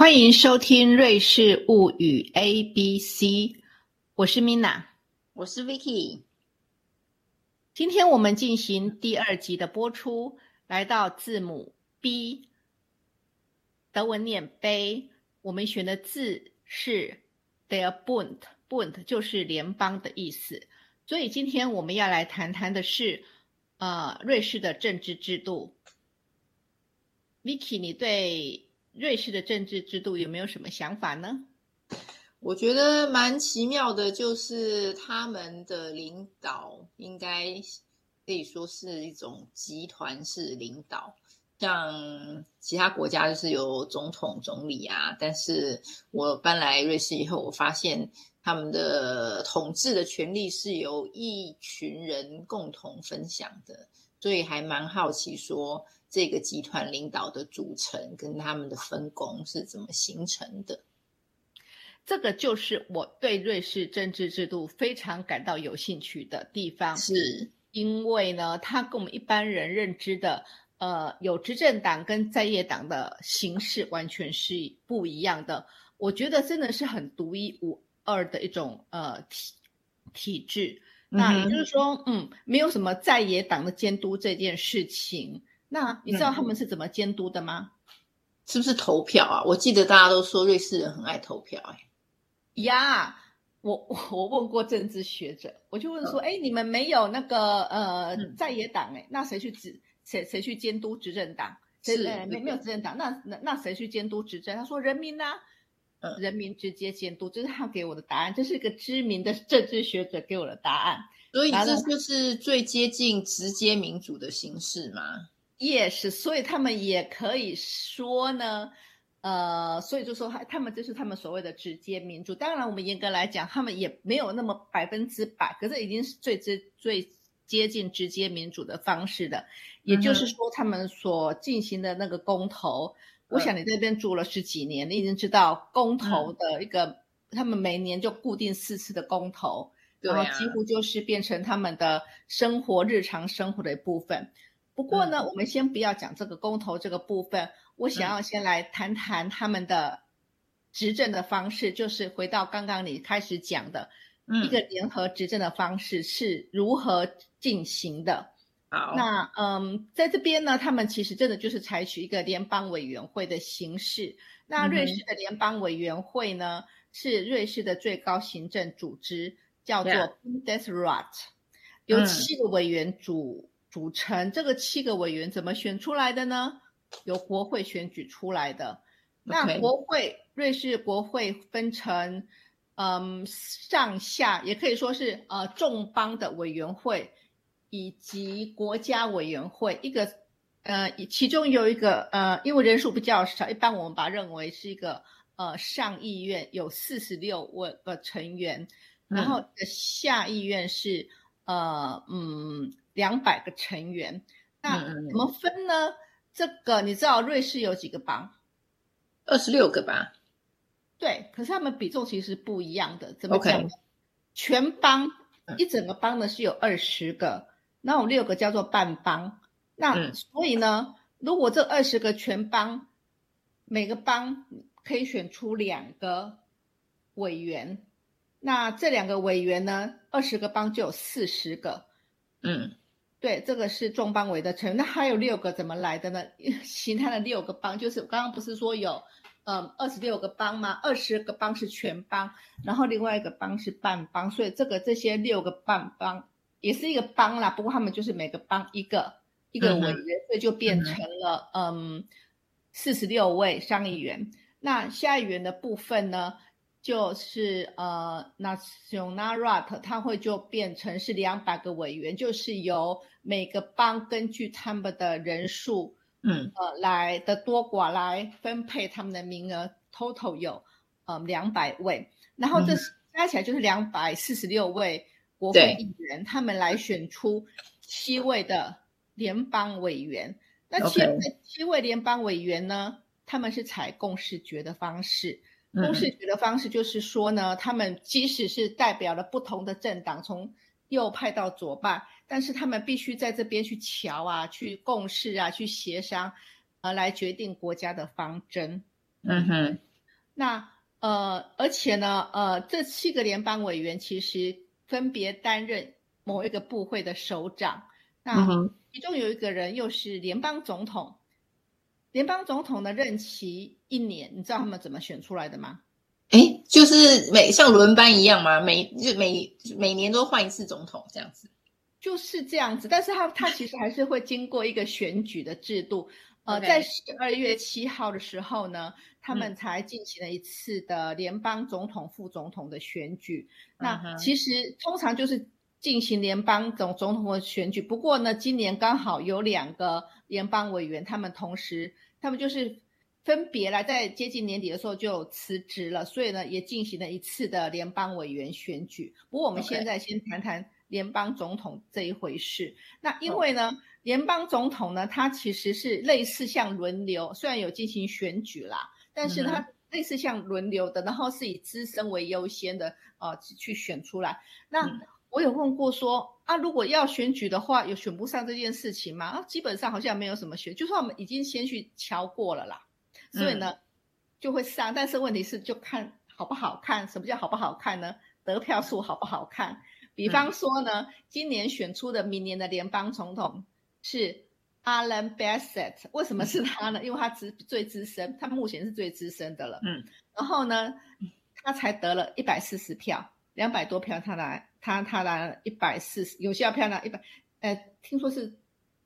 欢迎收听《瑞士物语 A B C》，我是 Mina，我是 Vicky。今天我们进行第二集的播出，来到字母 B，德文念杯。我们选的字是 Der Bund，Bund 就是联邦的意思。所以今天我们要来谈谈的是，呃，瑞士的政治制度。Vicky，你对？瑞士的政治制度有没有什么想法呢？我觉得蛮奇妙的，就是他们的领导应该可以说是一种集团式领导，像其他国家就是有总统、总理啊。但是我搬来瑞士以后，我发现他们的统治的权利是由一群人共同分享的，所以还蛮好奇说。这个集团领导的组成跟他们的分工是怎么形成的？这个就是我对瑞士政治制度非常感到有兴趣的地方，是因为呢，它跟我们一般人认知的呃有执政党跟在野党的形式完全是不一样的。我觉得真的是很独一无二的一种呃体体制。那也就是说，嗯，没有什么在野党的监督这件事情。那你知道他们是怎么监督的吗？是不是投票啊？我记得大家都说瑞士人很爱投票。哎，呀，我 我问过政治学者，我就问说，哎，你们没有那个呃在野党，哎，那谁去执谁谁去监督执政党？是没没有执政党，那那那谁去监督执政？他说人民呐，人民直接监督，这是他给我的答案，这是一个知名的政治学者给我的答案。所以这就是最接近直接民主的形式吗？Yes，所以他们也可以说呢，呃，所以就说他他们这是他们所谓的直接民主。当然，我们严格来讲，他们也没有那么百分之百，可是已经是最最最接近直接民主的方式的。也就是说，他们所进行的那个公投，我想你这边住了十几年，你已经知道公投的一个，他们每年就固定四次的公投，然后几乎就是变成他们的生活日常生活的一部分。不过呢，我们先不要讲这个公投这个部分，我想要先来谈谈他们的执政的方式，就是回到刚刚你开始讲的一个联合执政的方式是如何进行的。好，那嗯，在这边呢，他们其实真的就是采取一个联邦委员会的形式。那瑞士的联邦委员会呢，是瑞士的最高行政组织，叫做 Bundesrat，由七个委员组。组成这个七个委员怎么选出来的呢？由国会选举出来的。那国会，瑞士国会分成，嗯，上下也可以说是呃众邦的委员会以及国家委员会。一个呃，其中有一个呃，因为人数比较少，一般我们把它认为是一个呃上议院有四十六位个成员，然后下议院是呃嗯。两百个成员，那怎么分呢？这个你知道瑞士有几个邦？二十六个吧。对，可是他们比重其实不一样的。怎么讲？全邦一整个邦呢是有二十个，那我六个叫做半帮。那所以呢，如果这二十个全帮，每个帮可以选出两个委员，那这两个委员呢，二十个帮就有四十个。嗯。对，这个是众邦委的成员。那还有六个怎么来的呢？其他的六个帮，就是刚刚不是说有，嗯，二十六个帮吗？二十个帮是全帮，然后另外一个帮是半帮，所以这个这些六个半邦也是一个帮啦。不过他们就是每个帮一个一个委员，所以就变成了嗯四十六位上议员。那下议员的部分呢？就是呃，Nationalrat，它会就变成是两百个委员，就是由每个邦根据他们的人数，嗯，呃，来的多寡来分配他们的名额，total 有呃两百位，然后这加起来就是两百四十六位国会议员，他们来选出七位的联邦委员。那七位七位联邦委员呢，他们是采共识决的方式。共识决的方式就是说呢，他们即使是代表了不同的政党，从右派到左派，但是他们必须在这边去瞧啊，去共事啊，去协商，呃，来决定国家的方针。嗯哼，那呃，而且呢，呃，这七个联邦委员其实分别担任某一个部会的首长。那其中有一个人又是联邦总统。联邦总统的任期一年，你知道他们怎么选出来的吗？哎，就是每像轮班一样吗？每就每每年都换一次总统这样子？就是这样子，但是他他其实还是会经过一个选举的制度。呃，在十二月七号的时候呢，他们才进行了一次的联邦总统、副总统的选举。那其实通常就是进行联邦总总统的选举。不过呢，今年刚好有两个联邦委员，他们同时，他们就是分别来在接近年底的时候就辞职了，所以呢，也进行了一次的联邦委员选举。不过我们现在先谈谈。联邦总统这一回事，那因为呢，联邦总统呢，他其实是类似像轮流，虽然有进行选举啦，但是他类似像轮流的，然后是以资深为优先的，呃，去选出来。那我有问过说，啊，如果要选举的话，有选不上这件事情吗？啊，基本上好像没有什么选，就算我们已经先去敲过了啦，所以呢，就会上。但是问题是，就看好不好看。什么叫好不好看呢？得票数好不好看？比方说呢，今年选出的明年的联邦总统是 Alan Bassett，为什么是他呢？因为他资最资深，他目前是最资深的了。嗯，然后呢，他才得了一百四十票，两百多票他拿，他他拿了一百四十，有效票拿一百，呃，听说是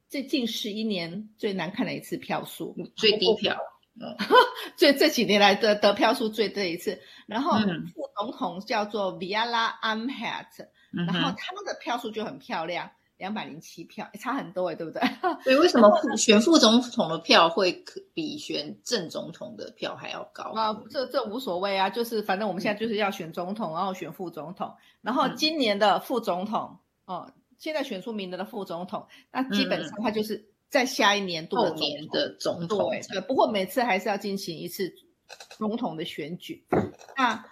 最近十一年最难看的一次票数，最低票。最这几年来的得票数最这一次。然后副总统叫做 Viala Amhat。然后他们的票数就很漂亮，两百零七票，差很多哎，对不对？对，为什么选副总统的票会比选正总统的票还要高？啊，这这无所谓啊，就是反正我们现在就是要选总统，然后选副总统，然后今年的副总统哦，现在选出名的副总统，那基本上他就是在下一年度后年的总统。对，不过每次还是要进行一次总统的选举。那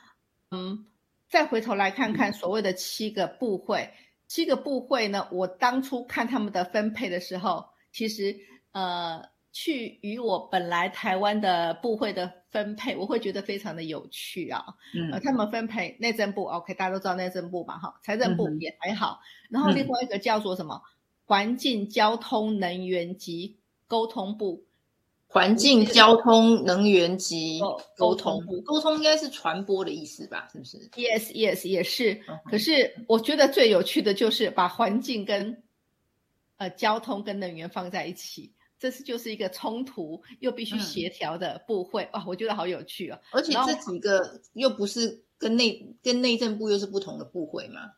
嗯。再回头来看看所谓的七个部会，七个部会呢？我当初看他们的分配的时候，其实呃，去与我本来台湾的部会的分配，我会觉得非常的有趣啊。嗯，他们分配内政部，OK，大家都知道内政部嘛，哈，财政部也还好。然后另外一个叫做什么？环境、交通、能源及沟通部。环境、交通、能源及沟通，沟通应该是传播的意思吧？是不是？Yes，Yes，也是。可是我觉得最有趣的就是把环境跟呃交通跟能源放在一起，这是就是一个冲突又必须协调的部会哇！我觉得好有趣哦。而且这几个又不是跟内跟内政部又是不同的部会吗？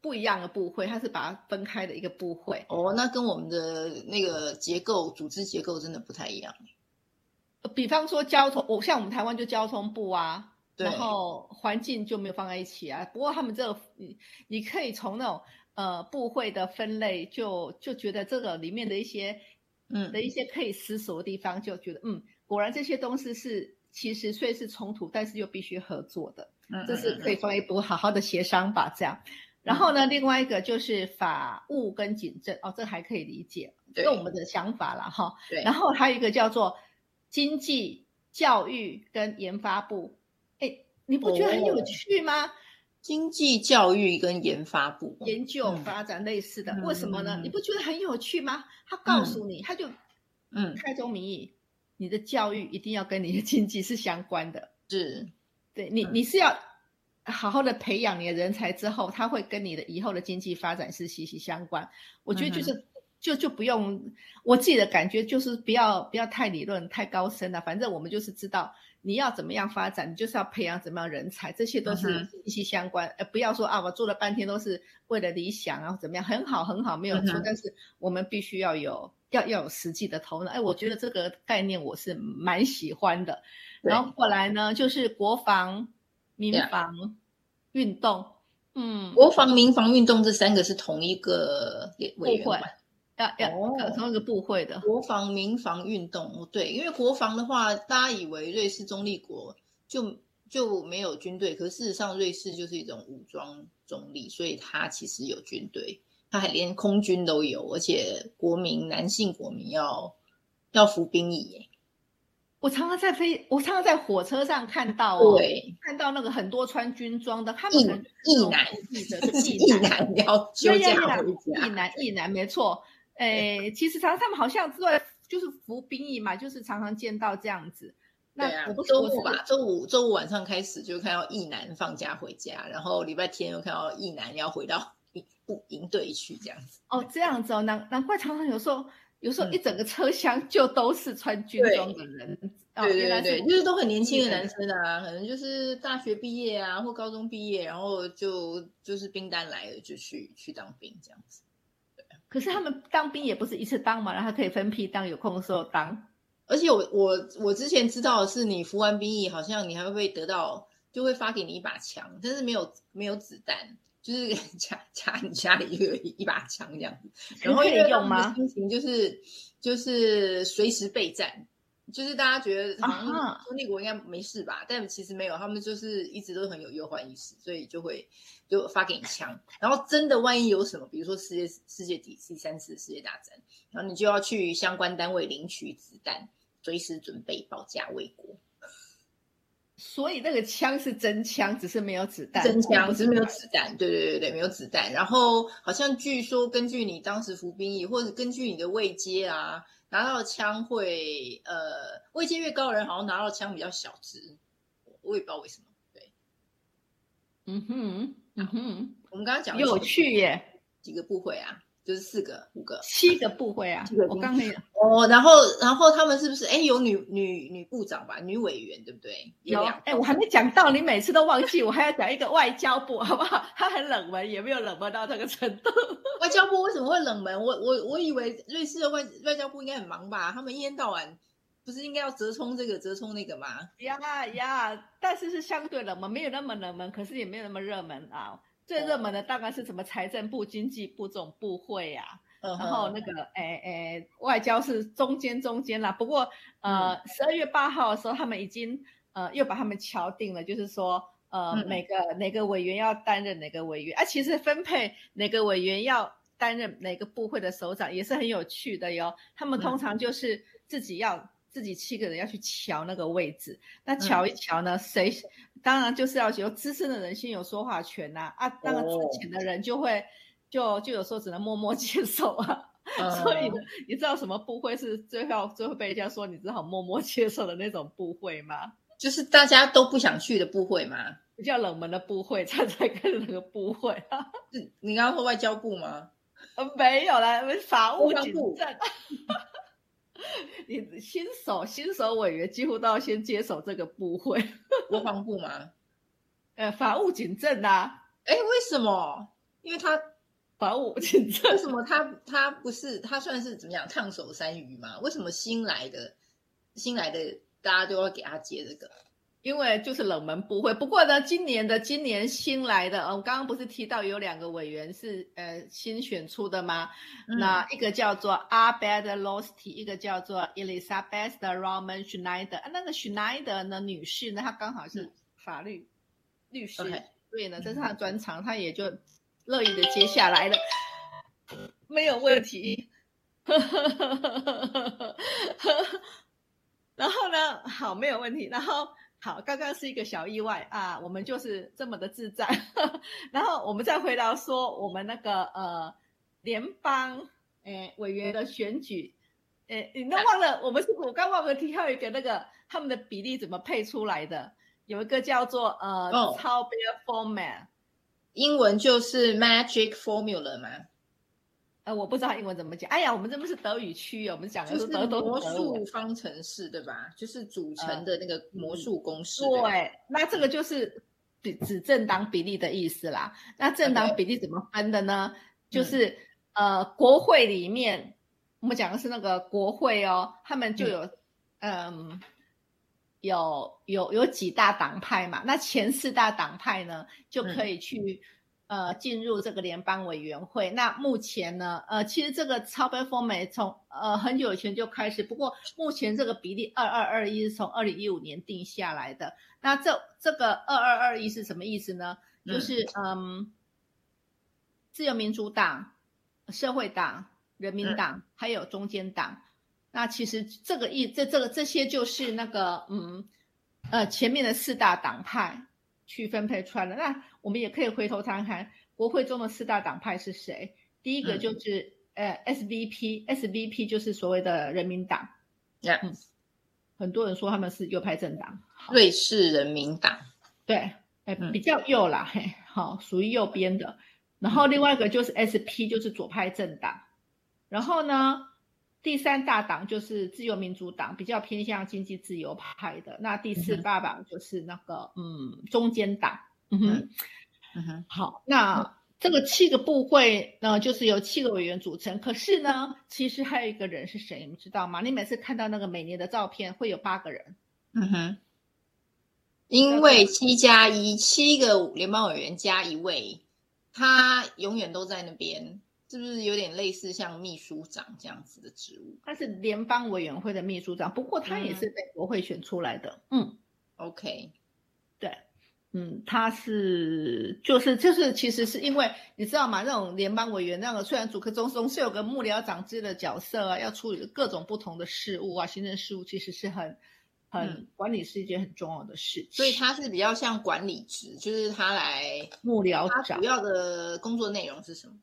不一样的部会，它是把它分开的一个部会。哦，那跟我们的那个结构、组织结构真的不太一样。比方说交通，我像我们台湾就交通部啊，然后环境就没有放在一起啊。不过他们这个，你你可以从那种呃部会的分类，就就觉得这个里面的一些嗯的一些可以思索的地方，就觉得嗯，果然这些东西是其实虽是冲突，但是又必须合作的。嗯，这是可以放一步好好的协商吧，这样。然后呢，另外一个就是法务跟警政，哦，这还可以理解，用我们的想法了哈。对。然后还有一个叫做经济、教育跟研发部，哎，你不觉得很有趣吗？经济、教育跟研发部，研究发展类似的，为什么呢？你不觉得很有趣吗？他告诉你，他就嗯，开宗明义，你的教育一定要跟你的经济是相关的，是，对你，你是要。好好的培养你的人才之后，他会跟你的以后的经济发展是息息相关。我觉得就是就就不用我自己的感觉就是不要不要太理论太高深了。反正我们就是知道你要怎么样发展，你就是要培养怎么样人才，这些都是息息相关。呃，不要说啊，我做了半天都是为了理想，然后怎么样，很好很好没有错。但是我们必须要有要要有实际的头脑。哎，我觉得这个概念我是蛮喜欢的。然后后来呢，就是国防。民防运动，嗯，国防、民防、运动这三个是同一个委员会，要要同一个部会的。国防、民防、运动，对，因为国防的话，大家以为瑞士中立国就就没有军队，可事实上瑞士就是一种武装中立，所以它其实有军队，它还连空军都有，而且国民男性国民要要服兵役耶。我常常在飞，我常常在火车上看到哦，对，看到那个很多穿军装的，他们一男一一男，男要休假回一家，男一男没错。诶，其实常常他们好像在就是服兵役嘛，就是常常见到这样子。那我不，周五吧，周五周五晚上开始就看到一男放假回家，然后礼拜天又看到一男要回到 营部营队去这样子。哦，这样子哦，难难怪常常有时候有时候嗯一整个车厢就都是穿军装的人。哦对原来是对对，就是都很年轻的男生啊，可能就是大学毕业啊，或高中毕业，然后就就是兵单来了就去去当兵这样子。可是他们当兵也不是一次当嘛，然后可以分批当，有空的时候当。而且我我我之前知道的是，你服完兵役，好像你还会得到，就会发给你一把枪，但是没有没有子弹，就是 家家你家里就有一把枪这样子。然后可以因为用吗心情就是就是随时备战，就是大家觉得好啊像哈中立国应该没事吧，但其实没有，他们就是一直都很有忧患意识，所以就会就发给你枪。然后真的万一有什么，比如说世界世界第第三次世界大战，然后你就要去相关单位领取子弹，随时准备保家卫国。所以那个枪是真枪，只是没有子弹。真枪只是没有子弹，对对对对，没有子弹。然后好像据说根据你当时服兵役，或者根据你的位阶啊，拿到的枪会呃位阶越高的人，好像拿到的枪比较小只，我也不知道为什么。对，嗯哼，嗯哼，我们刚刚讲了有趣耶，几个部会啊，就是四个五个七个部会啊七个，我刚没有哦。然后然后他们是不是哎有女女女部长吧，女委员对不对？有两哎，我还没讲到，你每次都忘记，我还要讲一个外交部，好不好？他很冷门，也没有冷门到这个程度。外交部为什么会冷门？我我我以为瑞士的外外交部应该很忙吧？他们一天到晚不是应该要折冲这个折冲那个吗？呀呀，但是是相对冷门，没有那么冷门，可是也没有那么热门啊。最热门的大概是什么财政部、经济部这种部会啊，然然后那个诶诶，外交是中间中间啦。不过呃，十二月八号的时候，他们已经呃又把他们敲定了，就是说呃嗯每个哪个委员要担任哪个委员啊，其实分配哪个委员要担任哪个部会的首长也是很有趣的哟。他们通常就是自己要。自己七个人要去瞧那个位置，那瞧一瞧呢，谁当然就是要有资深的人先有说话权呐、啊，啊，那个哦之前的人就会就就有时候只能默默接受啊。嗯 所以呢，你知道什么部会是最后最后被人家说你只好默默接受的那种部会吗？就是大家都不想去的部会嘛。比较冷门的部会才才跟那个部会 啊，你刚刚说外交部吗？呃没有啦，法务部政。你新手新手委员几乎都要先接手这个部会，国防部吗？呃，法务警政啊，哎，为什么？因为他法务警政为什么他他不是他算是怎么样烫手山芋嘛？为什么新来的新来的大家都要给他接这个？因为就是冷门部会，不过呢，今年的今年新来的，呃，我刚刚不是提到有两个委员是呃新选出的吗？嗯那一个叫做 Abed Losty，一个叫做 Elizabeth Roman Schneider。啊，那个 Schneider 呢女士呢，她刚好是法律、律师所以呢，这是她的专长，她也就乐意的接下来了，没有问题。然后呢，好，没有问题。然后好，刚刚是一个小意外啊，我们就是这么的自在。然后我们再回到说，我们那个呃联邦诶委员的选举，诶，你都忘了，我们是我刚忘了提到一个那个他们的比例怎么配出来的，有一个叫做呃、哦。超标 format，英文就是 magic formula 嘛，呃，我不知道英文怎么讲。哎呀，我们这不是德语区哦，我们讲的是德德都魔术方程式对吧？就是组成的那个魔术公式。对，那这个就是比指正当比例的意思啦。那正当比例怎么分的呢？嗯就是呃，国会里面我们讲的是那个国会哦，他们就有嗯。有有有几大党派嘛？那前四大党派呢，就可以去、呃进入这个联邦委员会。那目前呢，呃，其实这个超标风美从呃很久以前就开始，不过目前这个比例二二二一是从二零一五年定下来的。那这这个二二二一是什么意思呢？就是嗯，自由民主党、社会党、人民党、还有中间党。那其实这个意这这个这些就是那个嗯呃前面的四大党派去分配出来的。那我们也可以回头看看国会中的四大党派是谁。第一个就是呃 SVP，SVP 就是所谓的人民党。嗯，很多人说他们是右派政党。瑞士人民党。对，哎，比较右啦，嘿，好，属于右边的。然后另外一个就是 SP，就是左派政党。然后呢，第三大党就是自由民主党，比较偏向经济自由派的。那第四大党就是那个嗯中间党。嗯哼，嗯哼，好，那这个七个部会呢，就是由七个委员组成。可是呢，其实还有一个人是谁，你知道吗？你每次看到那个每年的照片，会有八个人。嗯哼，因为七加一，七个联邦委员加一位。他永远都在那边，是不是有点类似像秘书长这样子的职务？他是联邦委员会的秘书长，不过他也是被国会选出来的。嗯，OK，对，嗯，他是就是就是，其实是因为你知道吗？那种联邦委员那个，虽然主科中总是有个幕僚长制的角色啊，要处理各种不同的事务啊，行政事务其实是很。很管理是一件很重要的事情，所以他是比较像管理职，就是他来幕僚长。主要的工作内容是什么？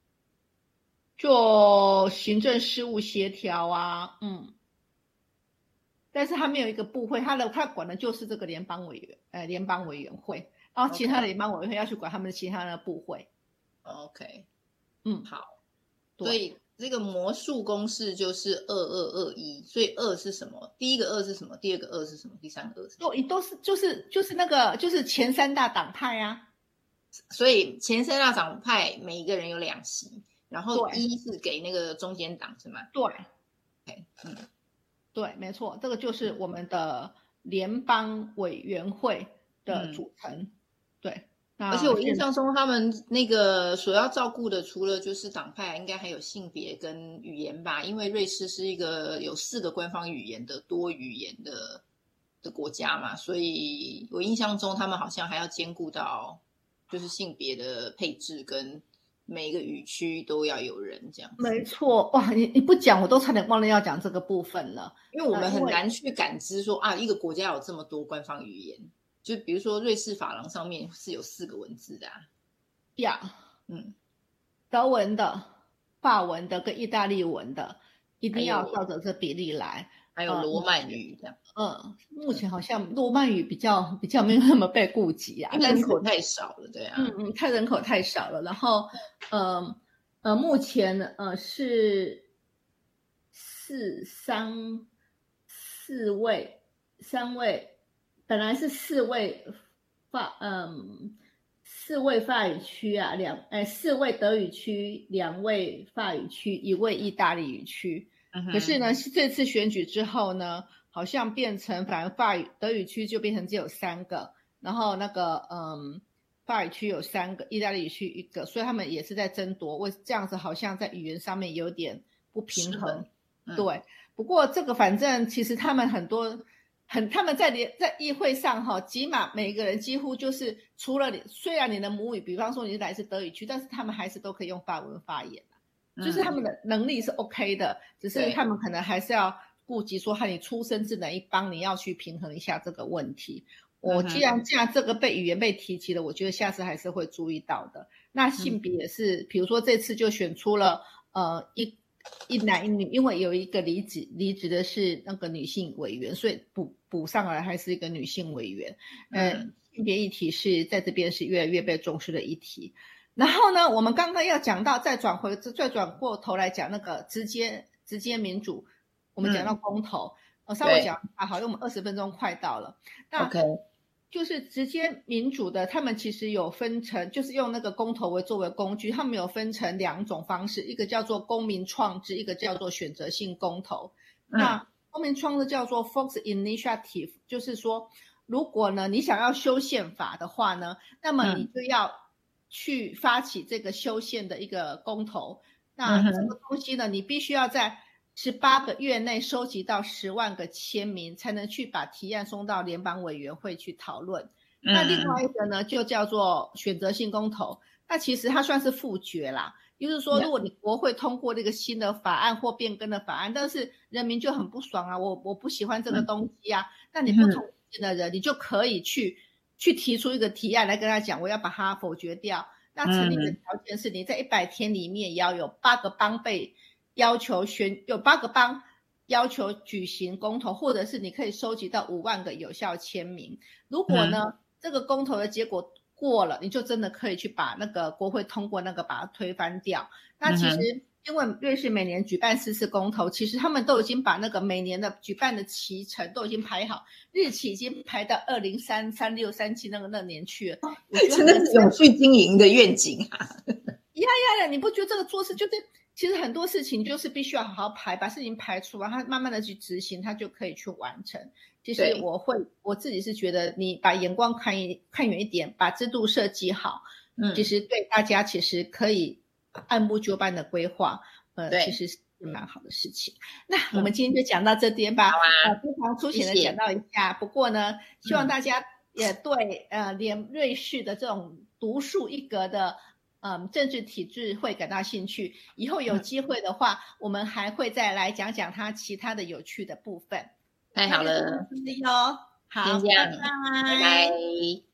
做行政事务协调啊，嗯。但是他没有一个部会，他的他管的就是这个联邦委员，呃，联邦委员会，然后其他的联邦委员会要去管他们的其他的部会。OK，嗯，好，所以。这个魔术公式就是二二二一，所以二是什么？第一个二是什么？第二个二是什么？第三个二是？都都是就是就是那个就是前三大党派啊，所以前三大党派每一个人有两席，然后一是给那个中间党是吗？对嗯，对，没错，这个就是我们的联邦委员会的组成，对。而且我印象中，他们那个所要照顾的，除了就是党派，应该还有性别跟语言吧？因为瑞士是一个有四个官方语言的多语言的的国家嘛，所以我印象中他们好像还要兼顾到就是性别的配置跟每一个语区都要有人这样。没错，哇，你你不讲，我都差点忘了要讲这个部分了，因为我们很难去感知说啊，一个国家有这么多官方语言。就比如说，瑞士法郎上面是有四个文字的，呀，嗯，德文的、法文的跟意大利文的，一定要照着这比例来。还有罗曼语这样。嗯，目前好像罗曼语比较比较没有那么被顾及啊，人口太少了，对啊。嗯嗯，太人口太少了。然后，呃呃，目前呃是四三四位三位。本来是四位法，嗯，四位法语区啊，两哎，四位德语区，两位法语区，一位意大利语区。可是呢，这次选举之后呢，好像变成反而法语德语区就变成只有三个，然后那个嗯，法语区有三个，意大利语区一个，所以他们也是在争夺。为这样子好像在语言上面有点不平衡。对，不过这个反正其实他们很多。很，他们在联在议会上哈，起码每一个人几乎就是除了你，虽然你的母语，比方说你是来自德语区，但是他们还是都可以用法文发言就是他们的能力是 OK 的，只是他们可能还是要顾及说，和你出生自哪一帮，你要去平衡一下这个问题。我既然既然这个被语言被提及了，我觉得下次还是会注意到的。那性别也是，比如说这次就选出了呃一。一男一女，因为有一个离职离职的是那个女性委员，所以补补上来还是一个女性委员。嗯，性别议题是在这边是越来越被重视的议题。然后呢，我们刚刚要讲到，再转回再转过头来讲那个直接直接民主，我们讲到公投，我稍微讲啊，好，因为我们二十分钟快到了。那 OK。就是直接民主的，他们其实有分成，就是用那个公投为作为工具，他们有分成两种方式，一个叫做公民创制，一个叫做选择性公投。那公民创制叫做 Fox Initiative，就是说，如果呢你想要修宪法的话呢，那么你就要去发起这个修宪的一个公投。那这个东西呢，你必须要在。十八个月内收集到十万个签名，才能去把提案送到联邦委员会去讨论。那另外一个呢，就叫做选择性公投。那其实它算是复决啦，就是说，如果你国会通过这个新的法案或变更的法案，但是人民就很不爽啊，我我不喜欢这个东西啊，那你不同意见的人，你就可以去去提出一个提案来跟他讲，我要把它否决掉。那成立的条件是你在一百天里面要有八个邦被要求选，有八个邦要求举行公投，或者是你可以收集到五万个有效签名。如果呢，这个公投的结果。过了，你就真的可以去把那个国会通过那个把它推翻掉。那其实因为瑞士每年举办四次公投，其实他们都已经把那个每年的举办的期程都已经排好，日期已经排到二零三三六三七那个那年去了。真的是永续经营的愿景啊！呀呀呀！你不觉得这个做事就是？其实很多事情就是必须要好好排，把事情排出来，他慢慢的去执行，他就可以去完成。其实我会我自己是觉得，你把眼光看一看远一点，把制度设计好，嗯，其实对大家其实可以按部就班的规划，呃，其实是蛮好的事情。那我们今天就讲到这边吧，啊，非常粗浅的讲到一下。不过呢，希望大家也对呃连瑞士的这种独树一格的。嗯，政治体制会感到兴趣。以后有机会的话，我们还会再来讲讲它其他的有趣的部分。太好了，好，拜拜。